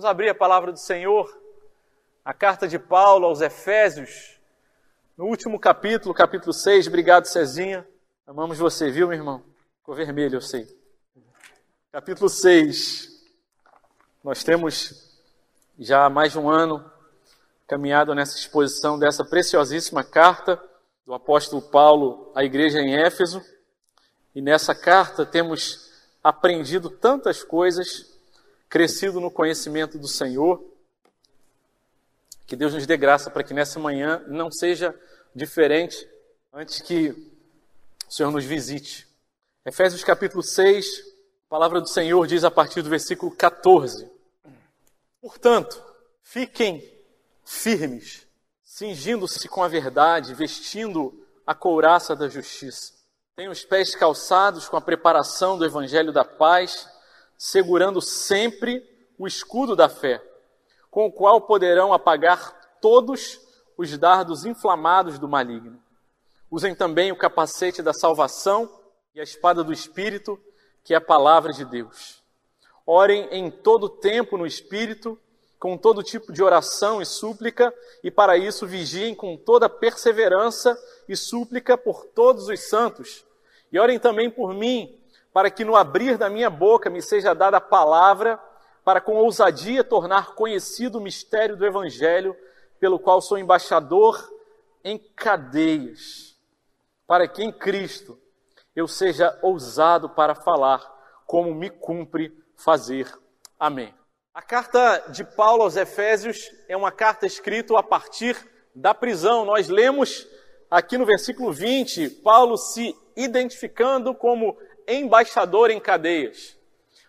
Vamos abrir a palavra do Senhor, a carta de Paulo aos Efésios, no último capítulo, capítulo 6. Obrigado, Cezinha. Amamos você, viu, meu irmão? Ficou vermelho, eu sei. Capítulo 6. Nós temos já há mais de um ano caminhado nessa exposição dessa preciosíssima carta do apóstolo Paulo à igreja em Éfeso. E nessa carta temos aprendido tantas coisas, crescido no conhecimento do Senhor. Que Deus nos dê graça para que nessa manhã não seja diferente antes que o Senhor nos visite. Efésios capítulo 6, a palavra do Senhor diz a partir do versículo 14: Portanto, fiquem firmes, cingindo-se com a verdade, vestindo a couraça da justiça. Tenham os pés calçados com a preparação do evangelho da paz, segurando sempre o escudo da fé, com o qual poderão apagar todos os dardos inflamados do maligno. Usem também o capacete da salvação e a espada do Espírito, que é a palavra de Deus. Orem em todo tempo no Espírito, com todo tipo de oração e súplica, e para isso vigiem com toda perseverança e súplica por todos os santos. E orem também por mim, para que no abrir da minha boca me seja dada a palavra, para com ousadia tornar conhecido o mistério do Evangelho, pelo qual sou embaixador em cadeias, para que em Cristo eu seja ousado para falar, como me cumpre fazer. Amém. A carta de Paulo aos Efésios é uma carta escrita a partir da prisão. Nós lemos aqui no versículo 20, Paulo se identificando como embaixador em cadeias.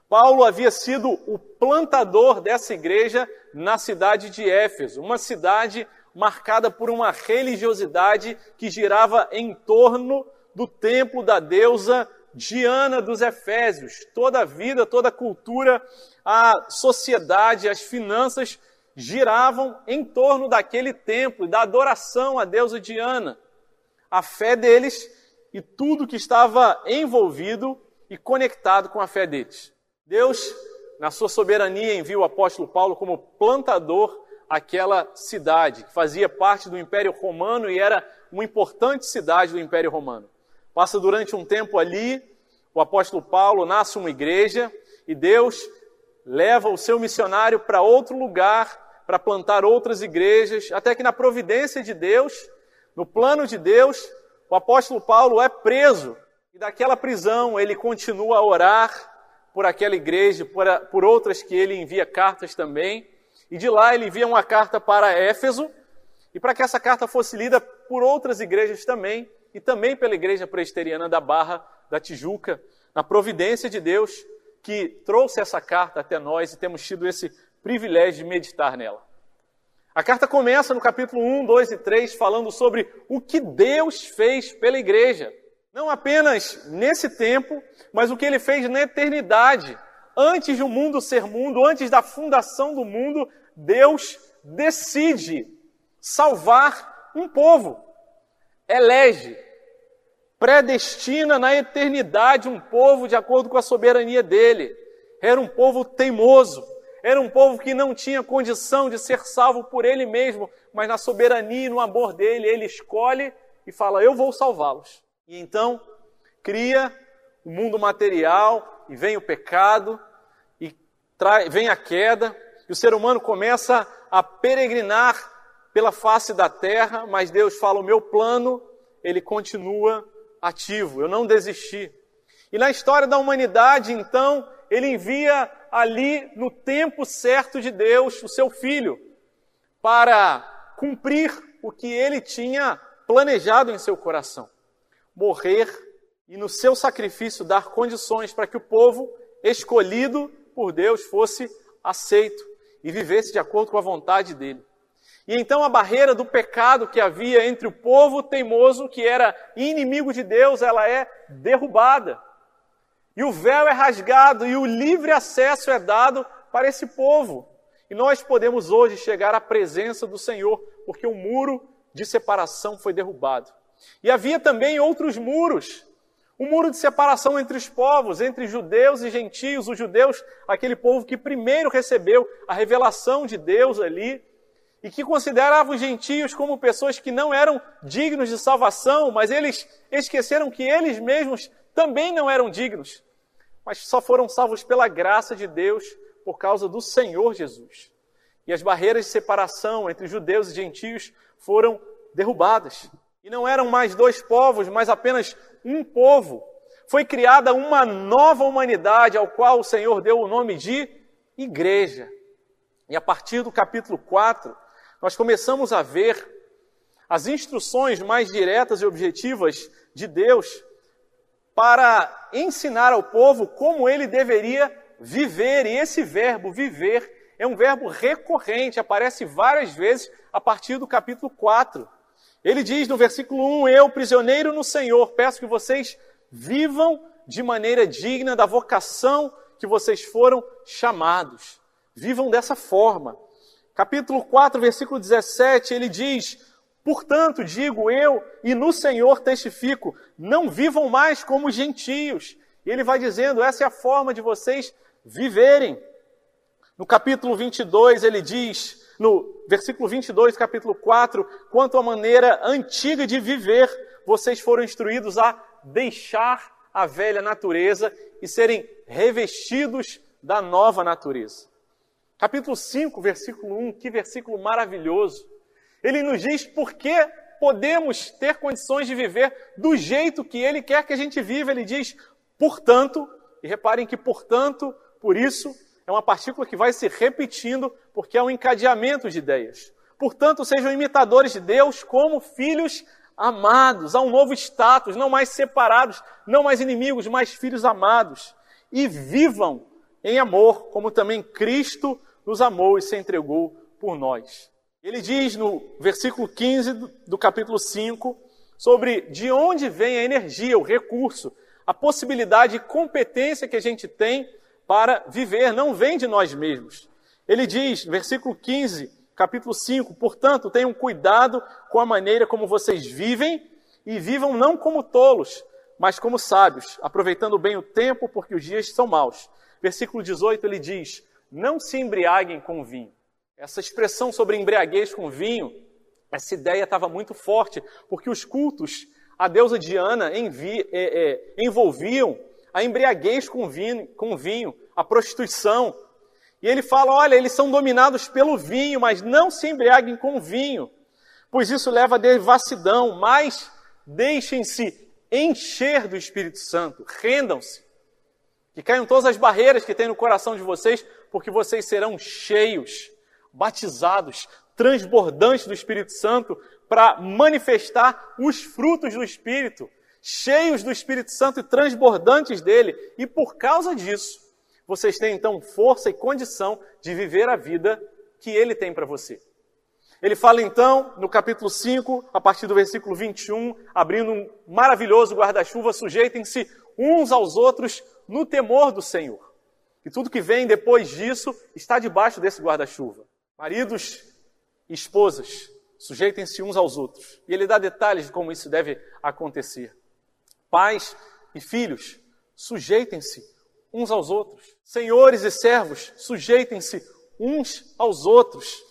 Paulo havia sido o plantador dessa igreja na cidade de Éfeso, uma cidade marcada por uma religiosidade que girava em torno do templo da deusa Diana dos Efésios. Toda a vida, toda a cultura, a sociedade, as finanças giravam em torno daquele templo, da adoração à deusa Diana. A fé deles e tudo que estava envolvido e conectado com a fé deles. Deus, na sua soberania, envia o apóstolo Paulo como plantador àquela cidade, que fazia parte do Império Romano e era uma importante cidade do Império Romano. Passa durante um tempo ali, o apóstolo Paulo nasce uma igreja e Deus leva o seu missionário para outro lugar, para plantar outras igrejas, até que na providência de Deus, no plano de Deus, o apóstolo Paulo é preso e daquela prisão ele continua a orar por aquela igreja, por, a, por outras que ele envia cartas também. E de lá ele envia uma carta para Éfeso, e para que essa carta fosse lida por outras igrejas também, e também pela Igreja Presbiteriana da Barra da Tijuca, na providência de Deus que trouxe essa carta até nós e temos tido esse privilégio de meditar nela. A carta começa no capítulo 1, 2 e 3 falando sobre o que Deus fez pela igreja. Não apenas nesse tempo, mas o que ele fez na eternidade. Antes do mundo ser mundo, antes da fundação do mundo, Deus decide salvar um povo elege, predestina na eternidade um povo de acordo com a soberania dele. Era um povo teimoso, era um povo que não tinha condição de ser salvo por ele mesmo, mas na soberania e no amor dele, ele escolhe e fala: Eu vou salvá-los. E então cria o mundo material, e vem o pecado, e vem a queda, e o ser humano começa a peregrinar pela face da terra, mas Deus fala: o meu plano, ele continua ativo, eu não desisti. E na história da humanidade, então, ele envia ali, no tempo certo de Deus, o seu filho, para cumprir o que ele tinha planejado em seu coração: morrer e, no seu sacrifício, dar condições para que o povo escolhido por Deus fosse aceito e vivesse de acordo com a vontade dele. E então a barreira do pecado que havia entre o povo teimoso, que era inimigo de Deus, ela é derrubada. E o véu é rasgado e o livre acesso é dado para esse povo. E nós podemos hoje chegar à presença do Senhor, porque o muro de separação foi derrubado. E havia também outros muros. O muro de separação entre os povos, entre judeus e gentios, os judeus, aquele povo que primeiro recebeu a revelação de Deus ali, e que consideravam os gentios como pessoas que não eram dignos de salvação, mas eles esqueceram que eles mesmos também não eram dignos, mas só foram salvos pela graça de Deus por causa do Senhor Jesus. E as barreiras de separação entre judeus e gentios foram derrubadas. E não eram mais dois povos, mas apenas um povo. Foi criada uma nova humanidade, ao qual o Senhor deu o nome de igreja. E a partir do capítulo 4, nós começamos a ver as instruções mais diretas e objetivas de Deus para ensinar ao povo como ele deveria viver. E esse verbo viver é um verbo recorrente, aparece várias vezes a partir do capítulo 4. Ele diz no versículo 1: Eu, prisioneiro no Senhor, peço que vocês vivam de maneira digna da vocação que vocês foram chamados. Vivam dessa forma. Capítulo 4, versículo 17, ele diz: Portanto, digo eu e no Senhor testifico, não vivam mais como gentios. E ele vai dizendo: essa é a forma de vocês viverem. No capítulo 22, ele diz: no versículo 22, capítulo 4, quanto à maneira antiga de viver, vocês foram instruídos a deixar a velha natureza e serem revestidos da nova natureza. Capítulo 5, versículo 1, que versículo maravilhoso. Ele nos diz por que podemos ter condições de viver do jeito que ele quer que a gente viva. Ele diz, portanto, e reparem que portanto, por isso, é uma partícula que vai se repetindo porque é um encadeamento de ideias. Portanto, sejam imitadores de Deus como filhos amados, há um novo status, não mais separados, não mais inimigos, mas filhos amados. E vivam em amor, como também Cristo nos amou e se entregou por nós. Ele diz no versículo 15 do capítulo 5 sobre de onde vem a energia, o recurso, a possibilidade e competência que a gente tem para viver, não vem de nós mesmos. Ele diz, versículo 15, capítulo 5, portanto, tenham cuidado com a maneira como vocês vivem e vivam não como tolos, mas como sábios, aproveitando bem o tempo, porque os dias são maus. Versículo 18, ele diz: Não se embriaguem com vinho. Essa expressão sobre embriaguez com vinho, essa ideia estava muito forte, porque os cultos à deusa Diana envi, é, é, envolviam a embriaguez com vinho, com vinho, a prostituição. E ele fala: olha, eles são dominados pelo vinho, mas não se embriaguem com vinho, pois isso leva a devassidão, mas deixem-se encher do Espírito Santo, rendam-se. Que caiam todas as barreiras que tem no coração de vocês, porque vocês serão cheios, batizados, transbordantes do Espírito Santo para manifestar os frutos do Espírito cheios do Espírito Santo e transbordantes dele, e por causa disso, vocês têm então força e condição de viver a vida que ele tem para você. Ele fala então, no capítulo 5, a partir do versículo 21, abrindo um maravilhoso guarda-chuva, sujeitem-se uns aos outros no temor do Senhor. E tudo que vem depois disso está debaixo desse guarda-chuva. Maridos e esposas, sujeitem-se uns aos outros. E ele dá detalhes de como isso deve acontecer. Pais e filhos, sujeitem-se uns aos outros. Senhores e servos, sujeitem-se uns aos outros.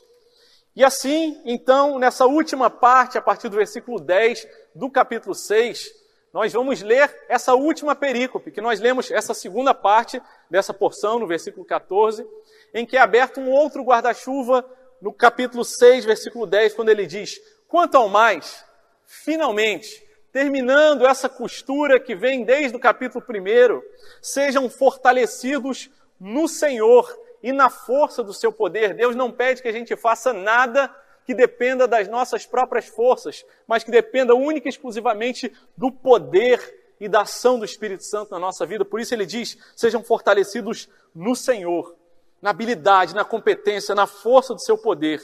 E assim, então, nessa última parte, a partir do versículo 10 do capítulo 6, nós vamos ler essa última perícope, que nós lemos essa segunda parte dessa porção, no versículo 14, em que é aberto um outro guarda-chuva no capítulo 6, versículo 10, quando ele diz: Quanto ao mais, finalmente, terminando essa costura que vem desde o capítulo 1, sejam fortalecidos no Senhor e na força do seu poder. Deus não pede que a gente faça nada que dependa das nossas próprias forças, mas que dependa única e exclusivamente do poder e da ação do Espírito Santo na nossa vida. Por isso ele diz: sejam fortalecidos no Senhor, na habilidade, na competência, na força do seu poder.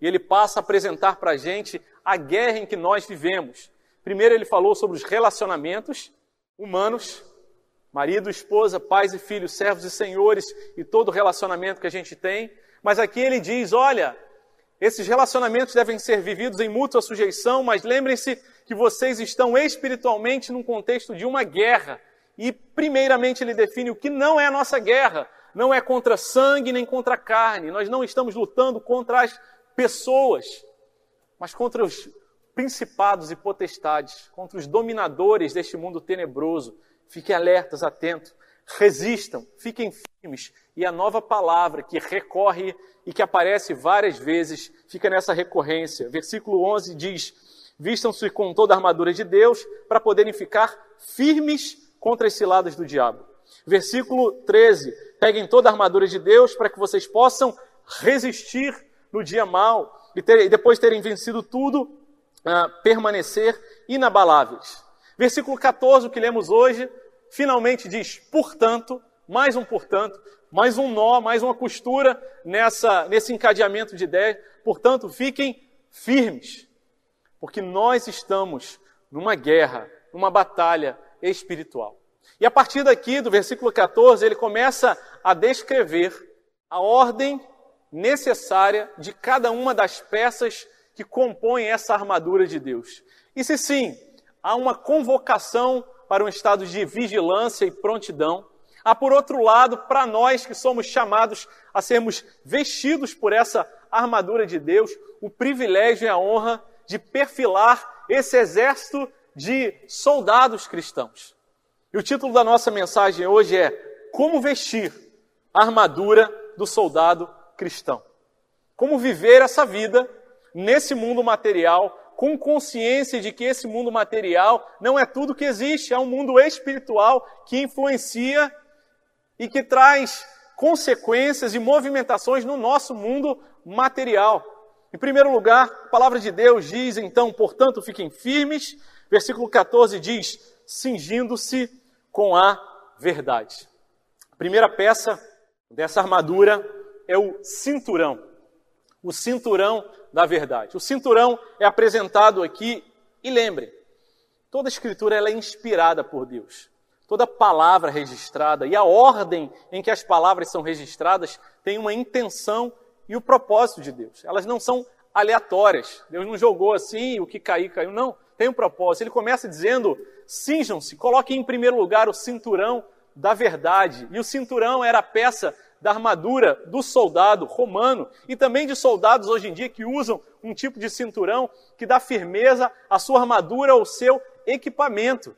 E ele passa a apresentar para a gente a guerra em que nós vivemos Primeiro, ele falou sobre os relacionamentos humanos, marido, esposa, pais e filhos, servos e senhores e todo relacionamento que a gente tem. Mas aqui ele diz: olha, Esses relacionamentos devem ser vividos em mútua sujeição, mas lembrem-se que vocês estão espiritualmente num contexto de uma guerra. E, primeiramente, ele define o que não é a nossa guerra. Não é contra sangue nem contra carne. Nós não estamos lutando contra as pessoas, mas contra os principados e potestades, contra os dominadores deste mundo tenebroso. Fiquem alertas, atentos, resistam, fiquem firmes. E a nova palavra que recorre e que aparece várias vezes fica nessa recorrência. Versículo 11 diz: Vistam-se com toda a armadura de Deus para poderem ficar firmes contra as ciladas do diabo. Versículo 13: Peguem toda a armadura de Deus para que vocês possam resistir no dia mal e, ter, e depois terem vencido tudo, uh, permanecer inabaláveis. Versículo 14, o que lemos hoje, finalmente diz: portanto, mais um portanto, mais um nó, mais uma costura nessa, nesse encadeamento de ideias. Portanto, fiquem firmes, porque nós estamos numa guerra, numa batalha espiritual. E a partir daqui, do versículo 14, ele começa a descrever a ordem necessária de cada uma das peças que compõem essa armadura de Deus. E se sim, há uma convocação para um estado de vigilância e prontidão, há por outro lado, para nós que somos chamados a sermos vestidos por essa armadura de Deus, o privilégio e a honra de perfilar esse exército de soldados cristãos. E o título da nossa mensagem hoje é Como vestir a armadura do soldado cristão. Como viver essa vida nesse mundo material, com consciência de que esse mundo material não é tudo que existe, é um mundo espiritual que influencia e que traz consequências e movimentações no nosso mundo material. Em primeiro lugar, a palavra de Deus diz então, portanto, fiquem firmes. Versículo 14 diz: cingindo-se com a verdade. A primeira peça dessa armadura é o cinturão. O cinturão da verdade. O cinturão é apresentado aqui e lembre, toda escritura ela é inspirada por Deus. Toda palavra registrada e a ordem em que as palavras são registradas tem uma intenção e o propósito de Deus. Elas não são aleatórias. Deus não jogou assim, o que cair, caiu. Não, tem um propósito. Ele começa dizendo cinjam-se, coloquem em primeiro lugar o cinturão da verdade. E o cinturão era a peça da armadura do soldado romano e também de soldados hoje em dia que usam um tipo de cinturão que dá firmeza à sua armadura ou seu equipamento.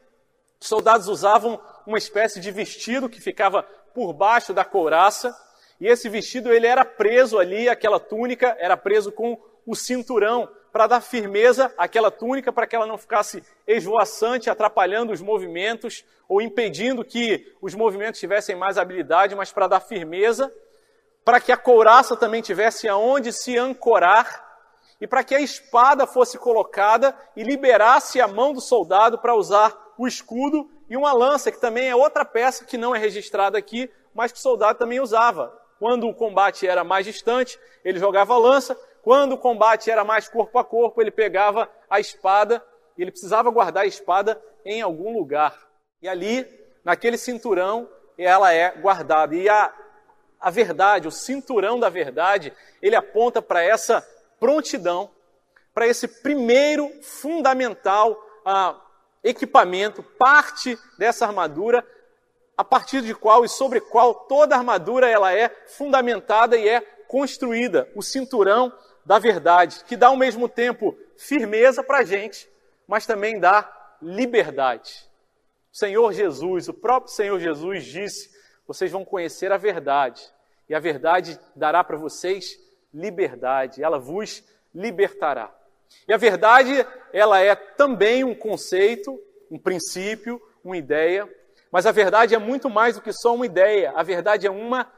Os soldados usavam uma espécie de vestido que ficava por baixo da couraça e esse vestido ele era preso ali, aquela túnica era preso com o cinturão para dar firmeza àquela túnica, para que ela não ficasse esvoaçante, atrapalhando os movimentos ou impedindo que os movimentos tivessem mais habilidade, mas para dar firmeza, para que a couraça também tivesse aonde se ancorar e para que a espada fosse colocada e liberasse a mão do soldado para usar o escudo e uma lança, que também é outra peça que não é registrada aqui, mas que o soldado também usava. Quando o combate era mais distante, ele jogava lança, quando o combate era mais corpo a corpo, ele pegava a espada e ele precisava guardar a espada em algum lugar. E ali, naquele cinturão, ela é guardada. E a, a verdade, o cinturão da verdade, ele aponta para essa prontidão, para esse primeiro fundamental ah, equipamento, parte dessa armadura, a partir de qual e sobre qual toda armadura ela é fundamentada e é construída. O cinturão da verdade, que dá ao mesmo tempo firmeza para a gente, mas também dá liberdade. O Senhor Jesus, o próprio Senhor Jesus disse: vocês vão conhecer a verdade, e a verdade dará para vocês liberdade, ela vos libertará. E a verdade, ela é também um conceito, um princípio, uma ideia, mas a verdade é muito mais do que só uma ideia, a verdade é uma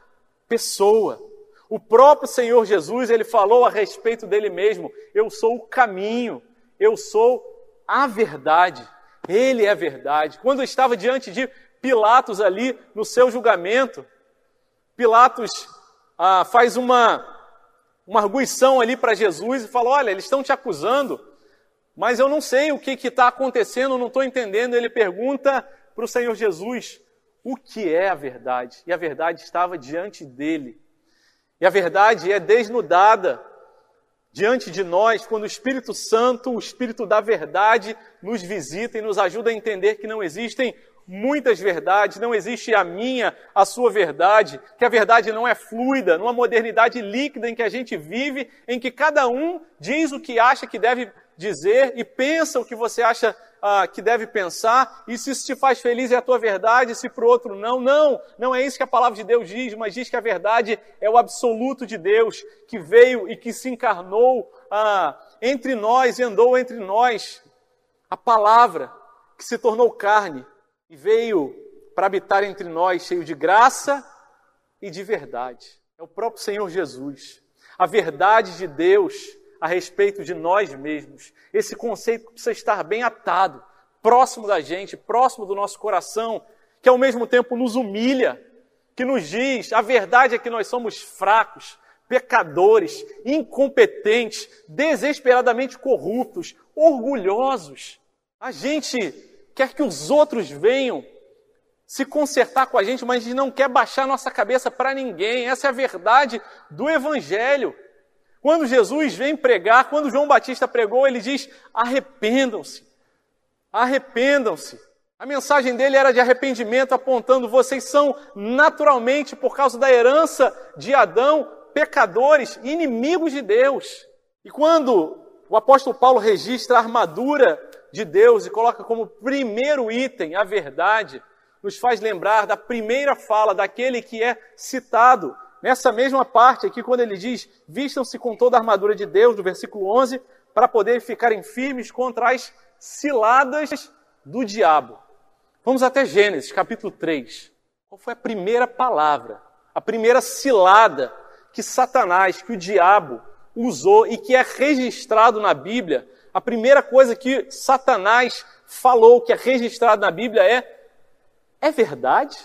pessoa. O próprio Senhor Jesus, ele falou a respeito dele mesmo: Eu sou o caminho, eu sou a verdade. Ele é a verdade. Quando estava diante de Pilatos ali no seu julgamento, Pilatos ah, faz uma, uma arguição ali para Jesus e fala: Olha, eles estão te acusando, mas eu não sei o que está acontecendo, não estou entendendo. Ele pergunta para o Senhor Jesus o que é a verdade. E a verdade estava diante dele. E a verdade é desnudada diante de nós quando o Espírito Santo, o Espírito da verdade, nos visita e nos ajuda a entender que não existem muitas verdades, não existe a minha, a sua verdade, que a verdade não é fluida, numa modernidade líquida em que a gente vive, em que cada um diz o que acha que deve dizer e pensa o que você acha ah, que deve pensar, e se isso te faz feliz é a tua verdade, se para o outro não. Não, não é isso que a palavra de Deus diz, mas diz que a verdade é o absoluto de Deus, que veio e que se encarnou ah, entre nós e andou entre nós. A palavra que se tornou carne e veio para habitar entre nós, cheio de graça e de verdade. É o próprio Senhor Jesus. A verdade de Deus a respeito de nós mesmos. Esse conceito precisa estar bem atado, próximo da gente, próximo do nosso coração, que ao mesmo tempo nos humilha, que nos diz: a verdade é que nós somos fracos, pecadores, incompetentes, desesperadamente corruptos, orgulhosos. A gente quer que os outros venham se consertar com a gente, mas a gente não quer baixar nossa cabeça para ninguém. Essa é a verdade do Evangelho. Quando Jesus vem pregar, quando João Batista pregou, ele diz: arrependam-se, arrependam-se. A mensagem dele era de arrependimento, apontando: vocês são naturalmente, por causa da herança de Adão, pecadores, inimigos de Deus. E quando o apóstolo Paulo registra a armadura de Deus e coloca como primeiro item a verdade, nos faz lembrar da primeira fala daquele que é citado Nessa mesma parte aqui, quando ele diz: vistam-se com toda a armadura de Deus, do versículo 11, para poder ficarem firmes contra as ciladas do diabo. Vamos até Gênesis, capítulo 3. Qual foi a primeira palavra, a primeira cilada que Satanás, que o diabo usou e que é registrado na Bíblia? A primeira coisa que Satanás falou, que é registrado na Bíblia, é: é verdade?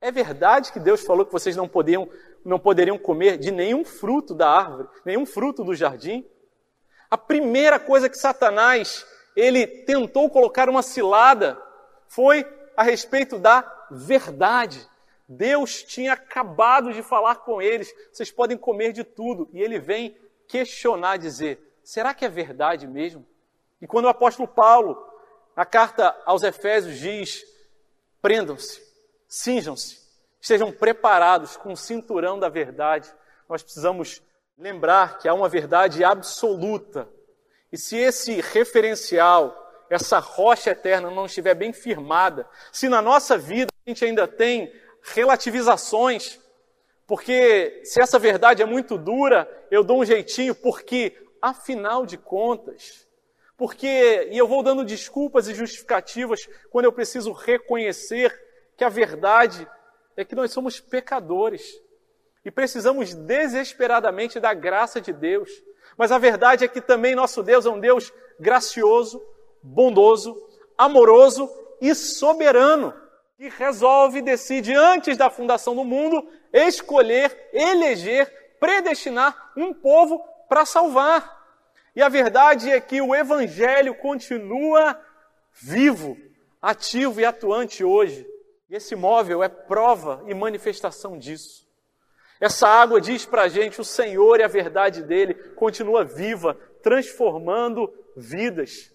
É verdade que Deus falou que vocês não podiam não poderiam comer de nenhum fruto da árvore, nenhum fruto do jardim. A primeira coisa que Satanás ele tentou colocar uma cilada foi a respeito da verdade. Deus tinha acabado de falar com eles, vocês podem comer de tudo, e ele vem questionar, dizer: será que é verdade mesmo? E quando o apóstolo Paulo, na carta aos Efésios, diz: prendam-se, cinjam-se, estejam preparados com o cinturão da verdade. Nós precisamos lembrar que há uma verdade absoluta. E se esse referencial, essa rocha eterna não estiver bem firmada, se na nossa vida a gente ainda tem relativizações, porque se essa verdade é muito dura, eu dou um jeitinho, porque afinal de contas, porque, e eu vou dando desculpas e justificativas quando eu preciso reconhecer que a verdade é que nós somos pecadores e precisamos desesperadamente da graça de Deus. Mas a verdade é que também nosso Deus é um Deus gracioso, bondoso, amoroso e soberano, que resolve e decide antes da fundação do mundo escolher, eleger, predestinar um povo para salvar. E a verdade é que o evangelho continua vivo, ativo e atuante hoje. E esse móvel é prova e manifestação disso. Essa água diz para a gente: o Senhor e a verdade dele continua viva, transformando vidas.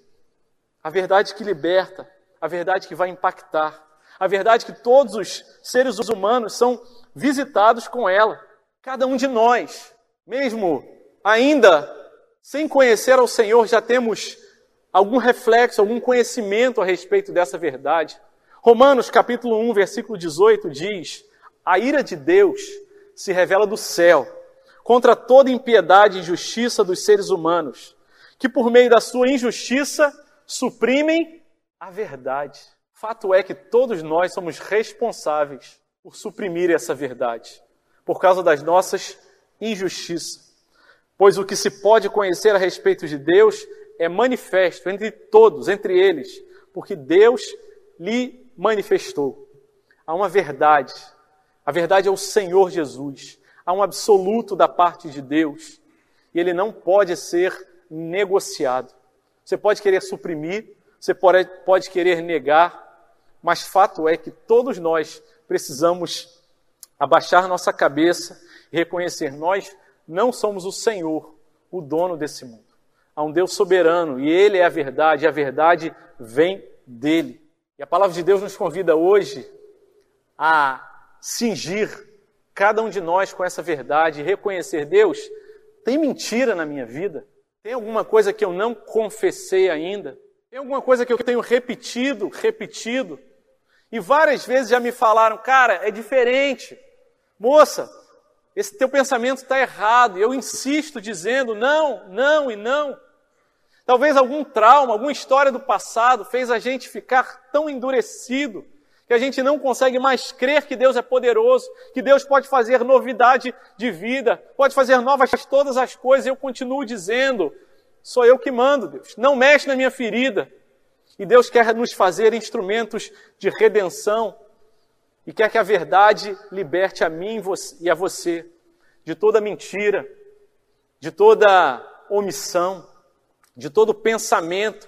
A verdade que liberta, a verdade que vai impactar, a verdade que todos os seres humanos são visitados com ela. Cada um de nós, mesmo ainda sem conhecer ao Senhor, já temos algum reflexo, algum conhecimento a respeito dessa verdade. Romanos capítulo 1, versículo 18 diz: A ira de Deus se revela do céu contra toda impiedade e injustiça dos seres humanos, que por meio da sua injustiça suprimem a verdade. Fato é que todos nós somos responsáveis por suprimir essa verdade, por causa das nossas injustiças. Pois o que se pode conhecer a respeito de Deus é manifesto entre todos, entre eles, porque Deus lhe manifestou. Há uma verdade. A verdade é o Senhor Jesus. Há um absoluto da parte de Deus. E ele não pode ser negociado. Você pode querer suprimir, você pode, pode querer negar, mas fato é que todos nós precisamos abaixar nossa cabeça e reconhecer: nós não somos o Senhor, o dono desse mundo. Há um Deus soberano e Ele é a verdade, e a verdade vem dele. E a palavra de Deus nos convida hoje a cingir cada um de nós com essa verdade reconhecer: Deus, tem mentira na minha vida? Tem alguma coisa que eu não confessei ainda? Tem alguma coisa que eu tenho repetido, repetido? E várias vezes já me falaram, cara, é diferente. Moça, esse teu pensamento está errado. Eu insisto dizendo não, não e não. Talvez algum trauma, alguma história do passado fez a gente ficar tão endurecido que a gente não consegue mais crer que Deus é poderoso, que Deus pode fazer novidade de vida, pode fazer novas todas as coisas. E eu continuo dizendo, sou eu que mando, Deus. Não mexe na minha ferida. E Deus quer nos fazer instrumentos de redenção e quer que a verdade liberte a mim e a você de toda mentira, de toda omissão de todo pensamento,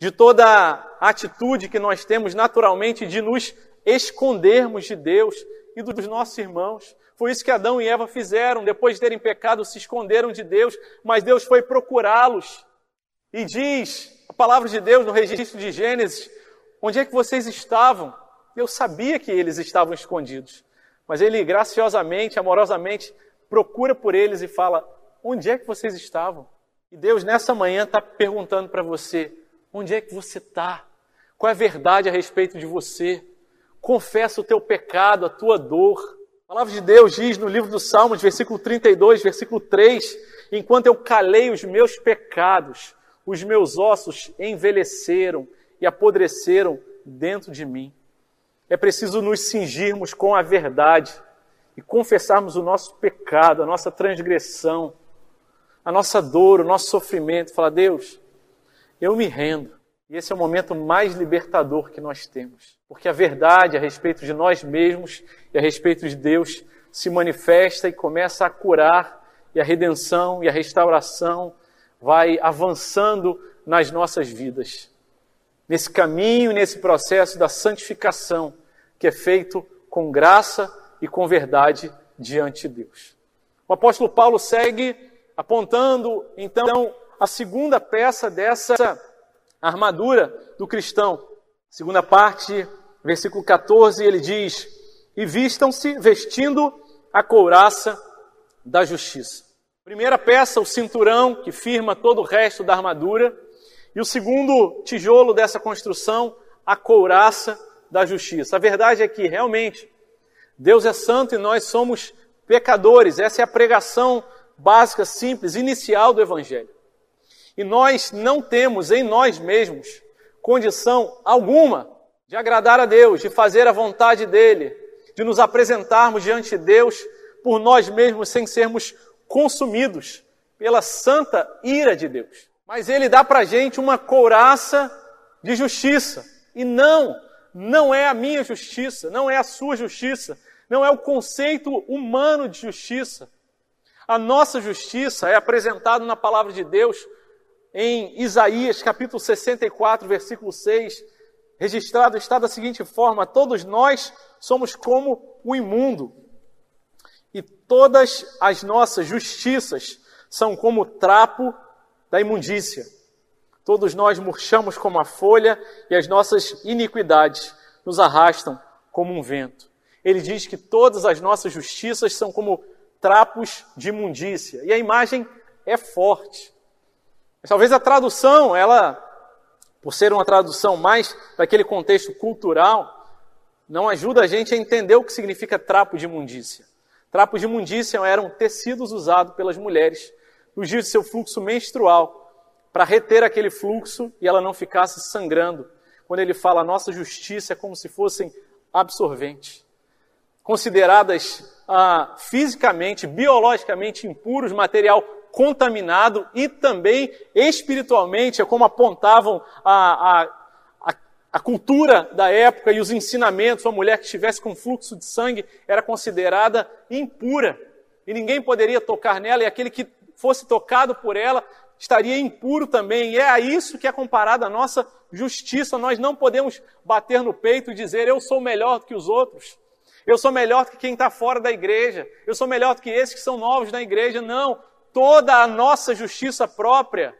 de toda atitude que nós temos naturalmente de nos escondermos de Deus e dos nossos irmãos. Foi isso que Adão e Eva fizeram. Depois de terem pecado, se esconderam de Deus, mas Deus foi procurá-los. E diz a palavra de Deus no registro de Gênesis: onde é que vocês estavam? Eu sabia que eles estavam escondidos. Mas ele graciosamente, amorosamente, procura por eles e fala: onde é que vocês estavam? E Deus nessa manhã está perguntando para você: onde é que você está? Qual é a verdade a respeito de você? Confessa o teu pecado, a tua dor. A palavra de Deus diz no livro dos Salmos, versículo 32, versículo 3: Enquanto eu calei os meus pecados, os meus ossos envelheceram e apodreceram dentro de mim. É preciso nos cingirmos com a verdade e confessarmos o nosso pecado, a nossa transgressão a nossa dor, o nosso sofrimento, falar: Deus, eu me rendo. E esse é o momento mais libertador que nós temos, porque a verdade a respeito de nós mesmos e a respeito de Deus se manifesta e começa a curar, e a redenção e a restauração vai avançando nas nossas vidas. Nesse caminho, nesse processo da santificação que é feito com graça e com verdade diante de Deus. O apóstolo Paulo segue apontando então a segunda peça dessa armadura do cristão. Segunda parte, versículo 14, ele diz: E vistam-se vestindo a couraça da justiça. Primeira peça, o cinturão que firma todo o resto da armadura. E o segundo tijolo dessa construção, a couraça da justiça. A verdade é que realmente Deus é santo e nós somos pecadores. Essa é a pregação básica, simples, inicial do Evangelho. E nós não temos em nós mesmos condição alguma de agradar a Deus, de fazer a vontade dEle, de nos apresentarmos diante de Deus por nós mesmos sem sermos consumidos pela santa ira de Deus. Mas Ele dá para a gente uma couraça de justiça. E não, não é a minha justiça, não é a sua justiça, não é o conceito humano de justiça, a nossa justiça é apresentada na palavra de Deus em Isaías capítulo 64, versículo 6, registrado está da seguinte forma: Todos nós somos como o imundo, e todas as nossas justiças são como o trapo da imundícia. Todos nós murchamos como a folha, e as nossas iniquidades nos arrastam como um vento. Ele diz que todas as nossas justiças são como trapos de imundícia. E a imagem é forte. Mas talvez a tradução, ela, por ser uma tradução mais daquele contexto cultural, não ajuda a gente a entender o que significa trapo de imundícia. Trapos de imundícia eram tecidos usados pelas mulheres nos dias de seu fluxo menstrual, para reter aquele fluxo e ela não ficasse sangrando. Quando ele fala nossa justiça é como se fossem absorventes. Consideradas ah, fisicamente, biologicamente impuros, material contaminado e também espiritualmente, é como apontavam a, a, a, a cultura da época e os ensinamentos. Uma mulher que estivesse com fluxo de sangue era considerada impura e ninguém poderia tocar nela, e aquele que fosse tocado por ela estaria impuro também. E é a isso que é comparada a nossa justiça. Nós não podemos bater no peito e dizer eu sou melhor do que os outros. Eu sou melhor do que quem está fora da igreja. Eu sou melhor do que esses que são novos na igreja. Não. toda a nossa justiça própria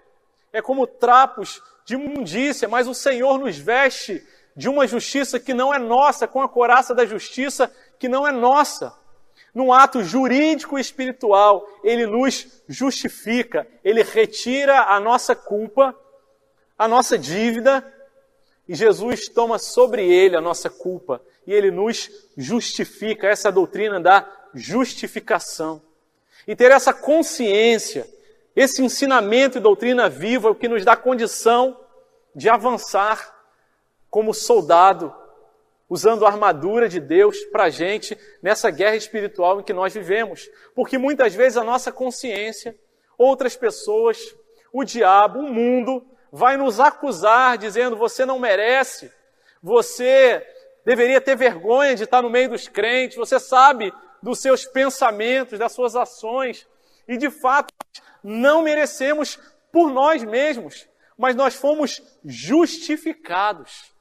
é como trapos de imundícia, mas o Senhor nos veste de uma justiça que não é nossa, com a coraça da justiça que não é nossa. Num ato jurídico e espiritual, ele nos justifica, ele retira a nossa culpa, a nossa dívida, e Jesus toma sobre ele a nossa culpa e ele nos justifica, essa doutrina da justificação. E ter essa consciência, esse ensinamento e doutrina viva é o que nos dá condição de avançar como soldado, usando a armadura de Deus para a gente nessa guerra espiritual em que nós vivemos. Porque muitas vezes a nossa consciência, outras pessoas, o diabo, o mundo, vai nos acusar dizendo: você não merece, você deveria ter vergonha de estar no meio dos crentes, você sabe dos seus pensamentos, das suas ações, e de fato não merecemos por nós mesmos, mas nós fomos justificados.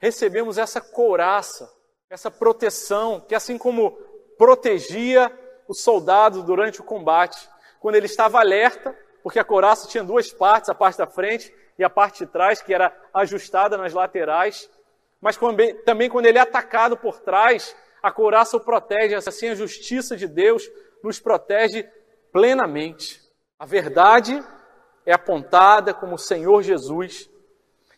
Recebemos essa couraça, essa proteção, que assim como protegia o soldado durante o combate, quando ele estava alerta, porque a couraça tinha duas partes, a parte da frente e a parte de trás, que era ajustada nas laterais, mas também quando ele é atacado por trás, a couraça o protege, assim a justiça de Deus nos protege plenamente. A verdade é apontada como o Senhor Jesus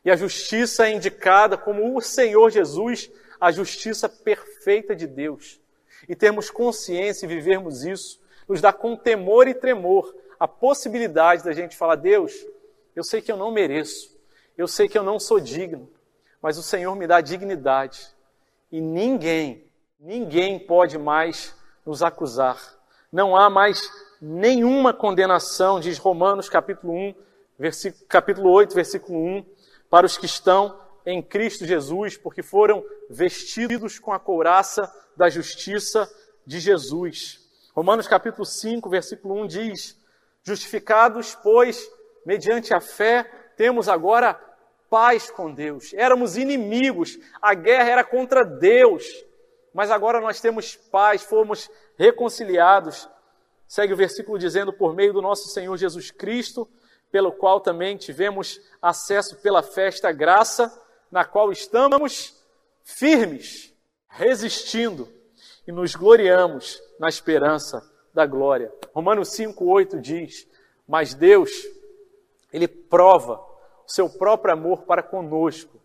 e a justiça é indicada como o Senhor Jesus, a justiça perfeita de Deus. E termos consciência e vivermos isso nos dá com temor e tremor a possibilidade da gente falar: Deus, eu sei que eu não mereço, eu sei que eu não sou digno, mas o Senhor me dá dignidade. E ninguém, ninguém pode mais nos acusar. Não há mais nenhuma condenação, diz Romanos capítulo 1, versículo, capítulo 8, versículo 1, para os que estão em Cristo Jesus, porque foram vestidos com a couraça da justiça de Jesus. Romanos capítulo 5, versículo 1 diz: Justificados, pois, mediante a fé, temos agora paz com Deus. Éramos inimigos, a guerra era contra Deus, mas agora nós temos paz, fomos reconciliados. Segue o versículo dizendo: por meio do nosso Senhor Jesus Cristo, pelo qual também tivemos acesso pela festa graça, na qual estamos firmes, resistindo e nos gloriamos na esperança da glória. Romanos 5:8 diz: "Mas Deus, ele prova seu próprio amor para conosco,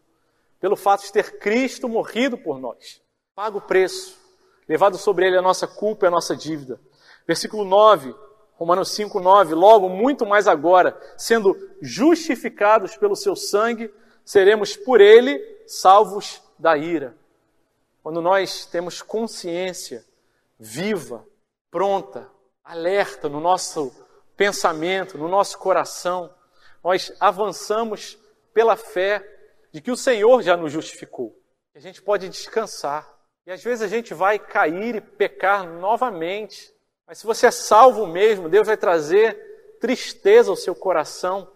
pelo fato de ter Cristo morrido por nós, pago o preço, levado sobre ele a nossa culpa e a nossa dívida. Versículo 9, Romanos 5, 9, logo, muito mais agora, sendo justificados pelo seu sangue, seremos por ele salvos da ira. Quando nós temos consciência viva, pronta, alerta no nosso pensamento, no nosso coração, nós avançamos pela fé de que o Senhor já nos justificou. A gente pode descansar. E às vezes a gente vai cair e pecar novamente. Mas se você é salvo mesmo, Deus vai trazer tristeza ao seu coração,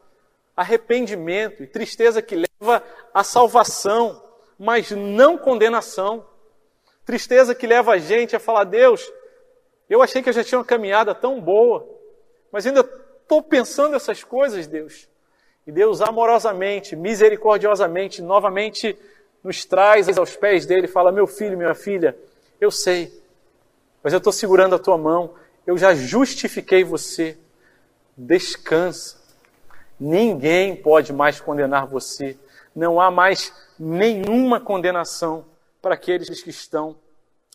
arrependimento e tristeza que leva à salvação, mas não condenação. Tristeza que leva a gente a falar: Deus, eu achei que eu já tinha uma caminhada tão boa, mas ainda estou pensando essas coisas, Deus. E Deus amorosamente, misericordiosamente, novamente nos traz aos pés dele e fala: Meu filho, minha filha, eu sei, mas eu estou segurando a tua mão, eu já justifiquei você. Descansa. Ninguém pode mais condenar você. Não há mais nenhuma condenação para aqueles que estão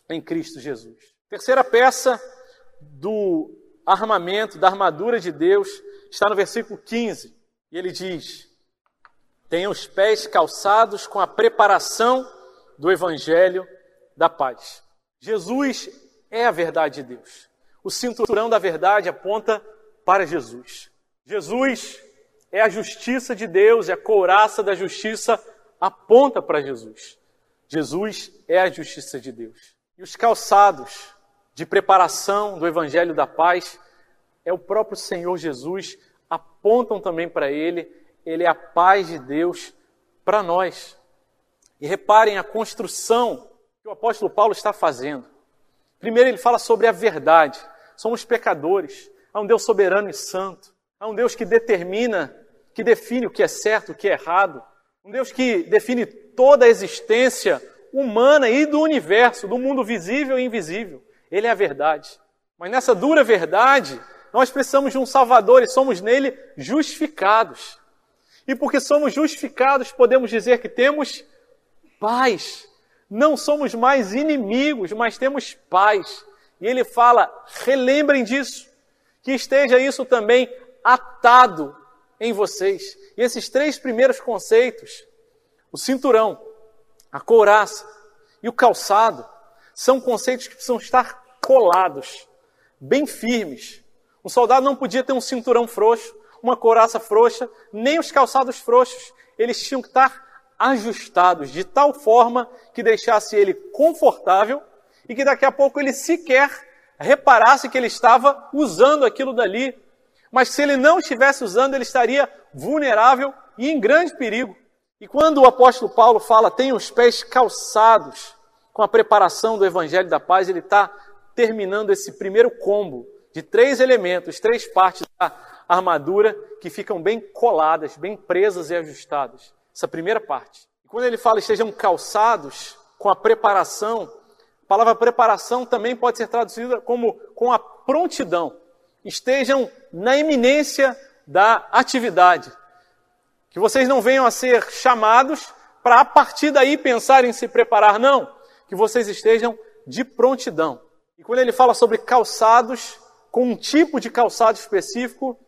em Cristo Jesus. Terceira peça do armamento, da armadura de Deus, está no versículo 15. E ele diz: tenha os pés calçados com a preparação do evangelho da paz. Jesus é a verdade de Deus. O cinturão da verdade aponta para Jesus. Jesus é a justiça de Deus e a couraça da justiça aponta para Jesus. Jesus é a justiça de Deus. E os calçados de preparação do evangelho da paz é o próprio Senhor Jesus apontam também para ele, ele é a paz de Deus para nós. E reparem a construção que o apóstolo Paulo está fazendo. Primeiro, ele fala sobre a verdade. Somos pecadores. Há um Deus soberano e santo. Há um Deus que determina, que define o que é certo, o que é errado. Um Deus que define toda a existência humana e do universo, do mundo visível e invisível. Ele é a verdade. Mas nessa dura verdade, nós precisamos de um Salvador e somos nele justificados. E porque somos justificados, podemos dizer que temos paz. Não somos mais inimigos, mas temos paz. E ele fala: relembrem disso, que esteja isso também atado em vocês. E esses três primeiros conceitos, o cinturão, a couraça e o calçado, são conceitos que precisam estar colados, bem firmes. Um soldado não podia ter um cinturão frouxo, uma couraça frouxa, nem os calçados frouxos. Eles tinham que estar ajustados de tal forma que deixasse ele confortável e que daqui a pouco ele sequer reparasse que ele estava usando aquilo dali. Mas se ele não estivesse usando, ele estaria vulnerável e em grande perigo. E quando o apóstolo Paulo fala, tem os pés calçados com a preparação do evangelho da paz, ele está terminando esse primeiro combo de três elementos, três partes da armadura que ficam bem coladas, bem presas e ajustadas. Essa primeira parte. Quando ele fala estejam calçados com a preparação, a palavra preparação também pode ser traduzida como com a prontidão. Estejam na iminência da atividade. Que vocês não venham a ser chamados para a partir daí pensar em se preparar, não. Que vocês estejam de prontidão. E quando ele fala sobre calçados, com um tipo de calçado específico,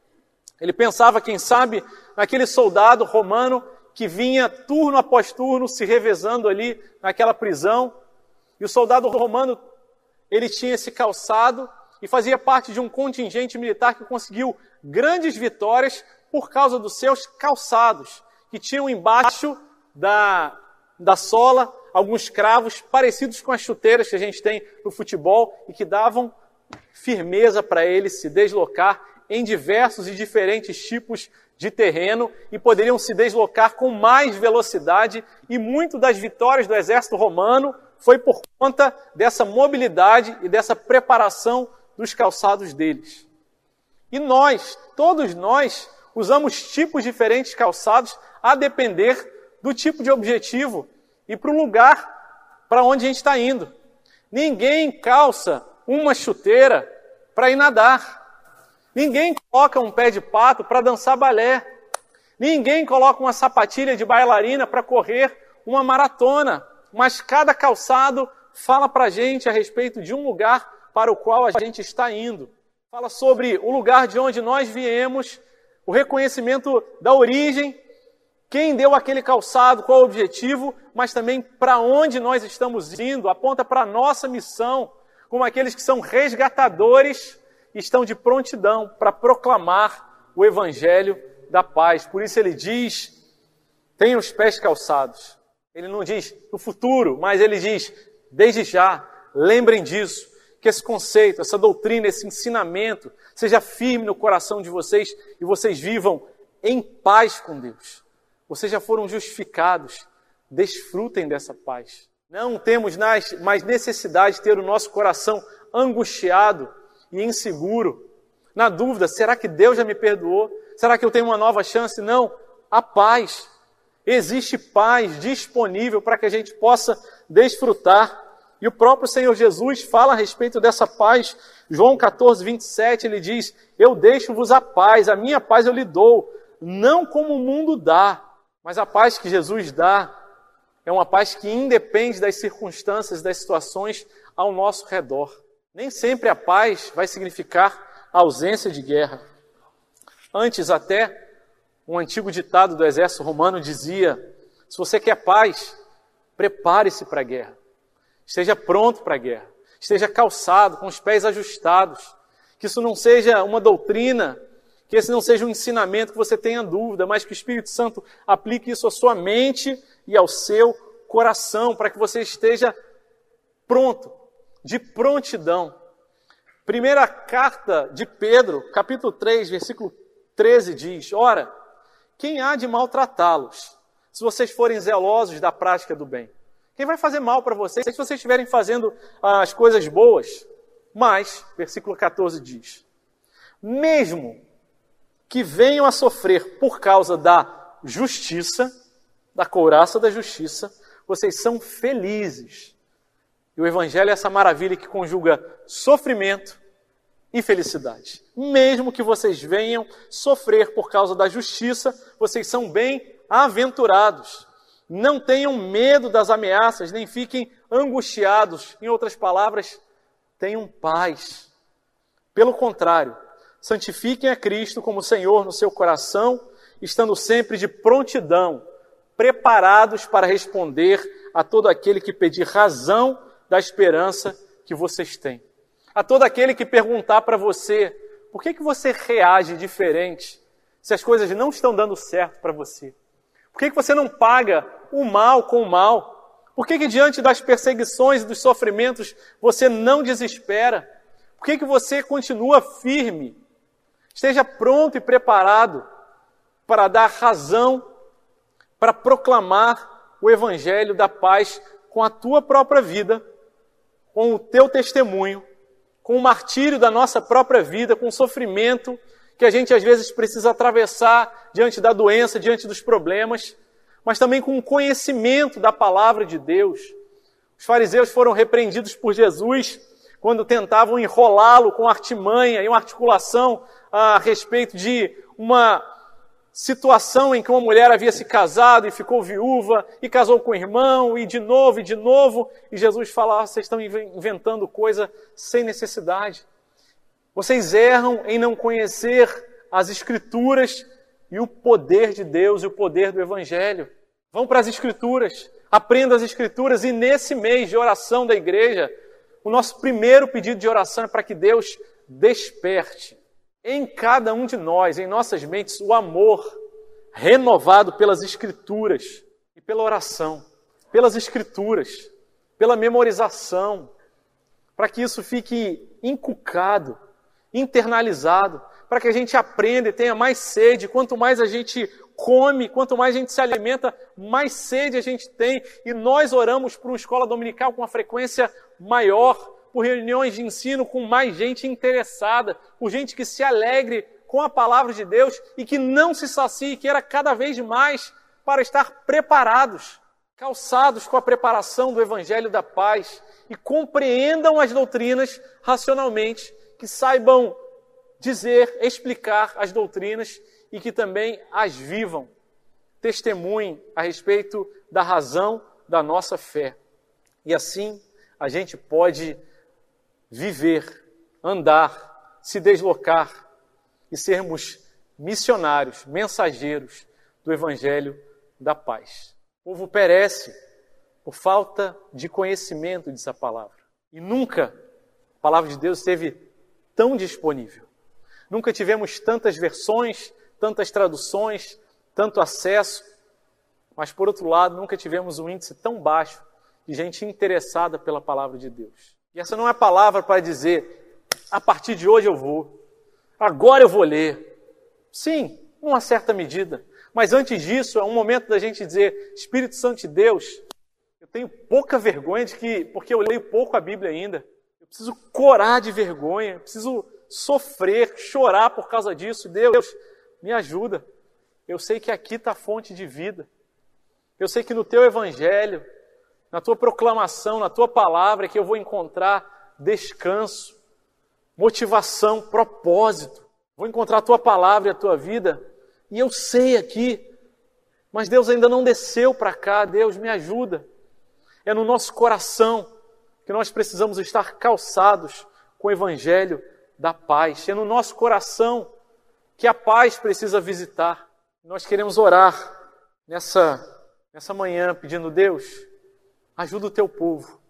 ele pensava, quem sabe, naquele soldado romano que vinha turno após turno se revezando ali naquela prisão. E o soldado romano, ele tinha esse calçado e fazia parte de um contingente militar que conseguiu grandes vitórias por causa dos seus calçados, que tinham embaixo da, da sola alguns cravos parecidos com as chuteiras que a gente tem no futebol e que davam firmeza para ele se deslocar em diversos e diferentes tipos de terreno e poderiam se deslocar com mais velocidade, e muito das vitórias do exército romano foi por conta dessa mobilidade e dessa preparação dos calçados deles. E nós, todos nós, usamos tipos diferentes de calçados a depender do tipo de objetivo e para o lugar para onde a gente está indo. Ninguém calça uma chuteira para ir nadar. Ninguém coloca um pé de pato para dançar balé. Ninguém coloca uma sapatilha de bailarina para correr uma maratona. Mas cada calçado fala para a gente a respeito de um lugar para o qual a gente está indo. Fala sobre o lugar de onde nós viemos, o reconhecimento da origem, quem deu aquele calçado, qual o objetivo, mas também para onde nós estamos indo, aponta para a nossa missão, como aqueles que são resgatadores estão de prontidão para proclamar o evangelho da paz. Por isso ele diz: tenha os pés calçados. Ele não diz no futuro, mas ele diz desde já. Lembrem disso, que esse conceito, essa doutrina, esse ensinamento seja firme no coração de vocês e vocês vivam em paz com Deus. Vocês já foram justificados. Desfrutem dessa paz. Não temos mais necessidade de ter o nosso coração angustiado e inseguro, na dúvida: será que Deus já me perdoou? Será que eu tenho uma nova chance? Não. A paz. Existe paz disponível para que a gente possa desfrutar. E o próprio Senhor Jesus fala a respeito dessa paz. João 14, 27, ele diz: Eu deixo-vos a paz, a minha paz eu lhe dou, não como o mundo dá, mas a paz que Jesus dá é uma paz que independe das circunstâncias, das situações ao nosso redor. Nem sempre a paz vai significar ausência de guerra. Antes, até, um antigo ditado do exército romano dizia: se você quer paz, prepare-se para a guerra. Esteja pronto para a guerra. Esteja calçado, com os pés ajustados. Que isso não seja uma doutrina, que esse não seja um ensinamento que você tenha dúvida, mas que o Espírito Santo aplique isso à sua mente e ao seu coração, para que você esteja pronto de prontidão. Primeira carta de Pedro, capítulo 3, versículo 13 diz: Ora, quem há de maltratá-los, se vocês forem zelosos da prática do bem? Quem vai fazer mal para vocês se vocês estiverem fazendo as coisas boas? Mas, versículo 14 diz: mesmo que venham a sofrer por causa da justiça, da couraça da justiça, vocês são felizes. E o Evangelho é essa maravilha que conjuga sofrimento e felicidade. Mesmo que vocês venham sofrer por causa da justiça, vocês são bem-aventurados. Não tenham medo das ameaças, nem fiquem angustiados. Em outras palavras, tenham paz. Pelo contrário, santifiquem a Cristo como Senhor no seu coração, estando sempre de prontidão, preparados para responder a todo aquele que pedir razão da esperança que vocês têm. A todo aquele que perguntar para você, por que, que você reage diferente se as coisas não estão dando certo para você? Por que, que você não paga o mal com o mal? Por que, que diante das perseguições e dos sofrimentos você não desespera? Por que, que você continua firme? Esteja pronto e preparado para dar razão, para proclamar o evangelho da paz com a tua própria vida, com o teu testemunho, com o martírio da nossa própria vida, com o sofrimento que a gente às vezes precisa atravessar diante da doença, diante dos problemas, mas também com o conhecimento da palavra de Deus. Os fariseus foram repreendidos por Jesus quando tentavam enrolá-lo com artimanha e uma articulação a respeito de uma situação em que uma mulher havia se casado e ficou viúva e casou com o irmão e de novo e de novo, e Jesus fala: ah, vocês estão inventando coisa sem necessidade. Vocês erram em não conhecer as Escrituras e o poder de Deus e o poder do Evangelho. Vão para as Escrituras, aprenda as Escrituras e nesse mês de oração da igreja, o nosso primeiro pedido de oração é para que Deus desperte em cada um de nós, em nossas mentes, o amor renovado pelas Escrituras e pela oração, pelas Escrituras, pela memorização, para que isso fique inculcado internalizado, para que a gente aprenda e tenha mais sede. Quanto mais a gente come, quanto mais a gente se alimenta, mais sede a gente tem. E nós oramos por uma escola dominical com uma frequência maior, por reuniões de ensino com mais gente interessada, por gente que se alegre com a palavra de Deus e que não se sacie, que era cada vez mais para estar preparados, calçados com a preparação do Evangelho da Paz e compreendam as doutrinas racionalmente que saibam dizer, explicar as doutrinas e que também as vivam, testemunhem a respeito da razão da nossa fé. E assim a gente pode viver, andar, se deslocar e sermos missionários, mensageiros do Evangelho da paz. O povo perece por falta de conhecimento dessa palavra. E nunca a palavra de Deus esteve tão disponível. Nunca tivemos tantas versões, tantas traduções, tanto acesso, mas por outro lado, nunca tivemos um índice tão baixo de gente interessada pela palavra de Deus. E essa não é palavra para dizer, a partir de hoje eu vou, agora eu vou ler. Sim, numa certa medida. Mas antes disso, é um momento da gente dizer, Espírito Santo de Deus, eu tenho pouca vergonha de que, porque eu leio pouco a Bíblia ainda preciso corar de vergonha, preciso sofrer, chorar por causa disso. Deus, me ajuda. Eu sei que aqui está a fonte de vida. Eu sei que no teu evangelho, na tua proclamação, na tua palavra, é que eu vou encontrar descanso, motivação, propósito. Vou encontrar a tua palavra e a tua vida. E eu sei aqui, mas Deus ainda não desceu para cá. Deus, me ajuda. É no nosso coração que nós precisamos estar calçados com o evangelho da paz. É no nosso coração que a paz precisa visitar. Nós queremos orar nessa, nessa manhã pedindo, Deus, ajuda o teu povo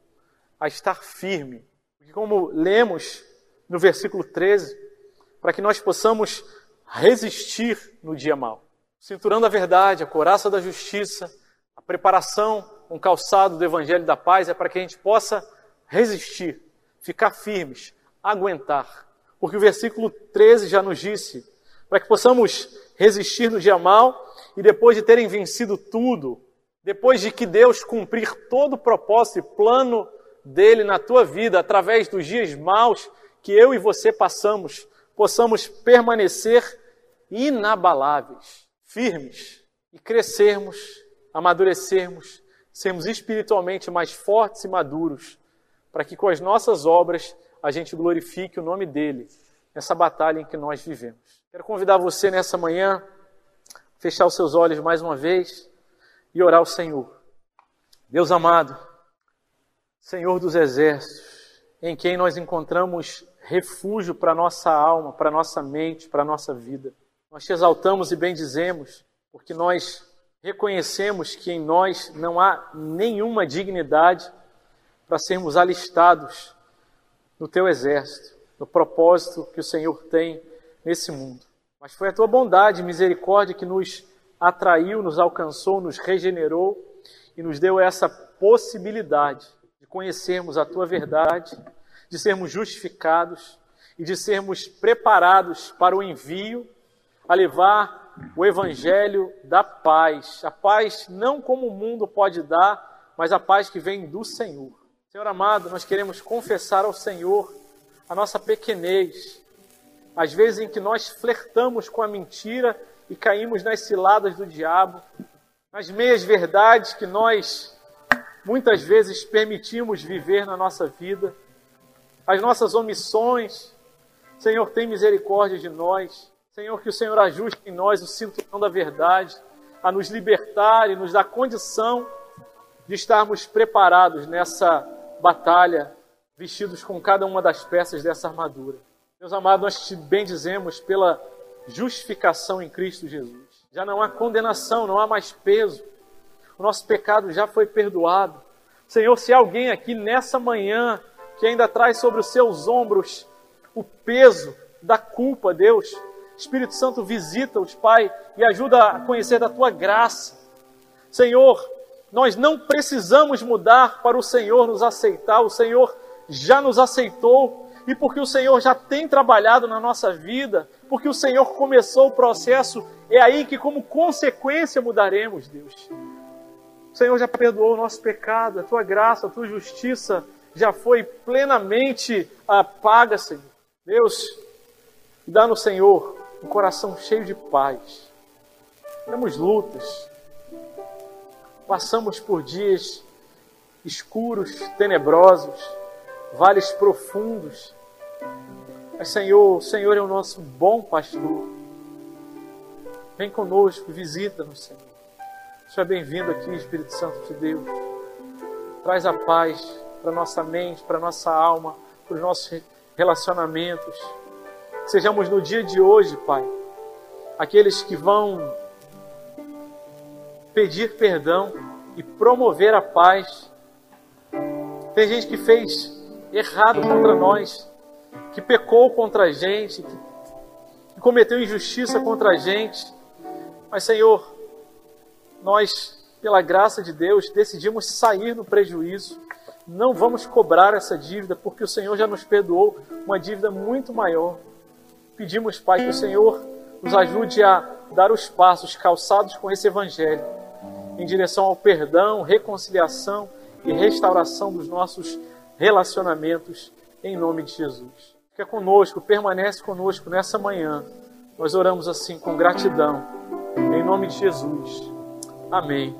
a estar firme. Porque como lemos no versículo 13, para que nós possamos resistir no dia mau. Cinturando a verdade, a coraça da justiça, a preparação, um calçado do evangelho da paz é para que a gente possa resistir, ficar firmes, aguentar. Porque o versículo 13 já nos disse, para que possamos resistir no dia mal e depois de terem vencido tudo, depois de que Deus cumprir todo o propósito e plano dele na tua vida através dos dias maus que eu e você passamos possamos permanecer inabaláveis, firmes e crescermos, amadurecermos, sermos espiritualmente mais fortes e maduros, para que com as nossas obras a gente glorifique o nome dele nessa batalha em que nós vivemos. Quero convidar você nessa manhã a fechar os seus olhos mais uma vez e orar ao Senhor. Deus amado, Senhor dos exércitos, em quem nós encontramos refúgio para nossa alma, para nossa mente, para nossa vida. Nós te exaltamos e bendizemos, porque nós reconhecemos que em nós não há nenhuma dignidade para sermos alistados no teu exército, no propósito que o Senhor tem nesse mundo. Mas foi a tua bondade e misericórdia que nos atraiu, nos alcançou, nos regenerou e nos deu essa possibilidade de conhecermos a tua verdade, de sermos justificados e de sermos preparados para o envio a levar o evangelho da paz. A paz não como o mundo pode dar, mas a paz que vem do Senhor. Senhor amado, nós queremos confessar ao Senhor a nossa pequenez, as vezes em que nós flertamos com a mentira e caímos nas ciladas do diabo, nas meias verdades que nós muitas vezes permitimos viver na nossa vida, as nossas omissões. Senhor, tem misericórdia de nós. Senhor, que o Senhor ajuste em nós o cinturão da verdade, a nos libertar e nos dar condição de estarmos preparados nessa batalha, vestidos com cada uma das peças dessa armadura. Meus amados, nós te bendizemos pela justificação em Cristo Jesus. Já não há condenação, não há mais peso. O nosso pecado já foi perdoado. Senhor, se alguém aqui nessa manhã que ainda traz sobre os seus ombros o peso da culpa, Deus, Espírito Santo visita-os, Pai, e ajuda a conhecer da tua graça. Senhor, nós não precisamos mudar para o Senhor nos aceitar, o Senhor já nos aceitou, e porque o Senhor já tem trabalhado na nossa vida, porque o Senhor começou o processo, é aí que, como consequência, mudaremos, Deus. O Senhor já perdoou o nosso pecado, a tua graça, a tua justiça já foi plenamente ah, paga, Senhor. Deus, dá no Senhor um coração cheio de paz. Temos lutas, passamos por dias escuros, tenebrosos, vales profundos. Mas, Senhor, o Senhor é o nosso bom pastor. Vem conosco, visita-nos, Senhor. Seja bem-vindo aqui, Espírito Santo de Deus. Traz a paz para nossa mente, para nossa alma, para os nossos relacionamentos sejamos no dia de hoje, Pai, aqueles que vão pedir perdão e promover a paz. Tem gente que fez errado contra nós, que pecou contra a gente, que cometeu injustiça contra a gente. Mas, Senhor, nós, pela graça de Deus, decidimos sair no prejuízo. Não vamos cobrar essa dívida, porque o Senhor já nos perdoou uma dívida muito maior. Pedimos, Pai, que o Senhor nos ajude a dar os passos calçados com esse Evangelho em direção ao perdão, reconciliação e restauração dos nossos relacionamentos, em nome de Jesus. Fica conosco, permanece conosco nessa manhã. Nós oramos assim com gratidão, em nome de Jesus. Amém.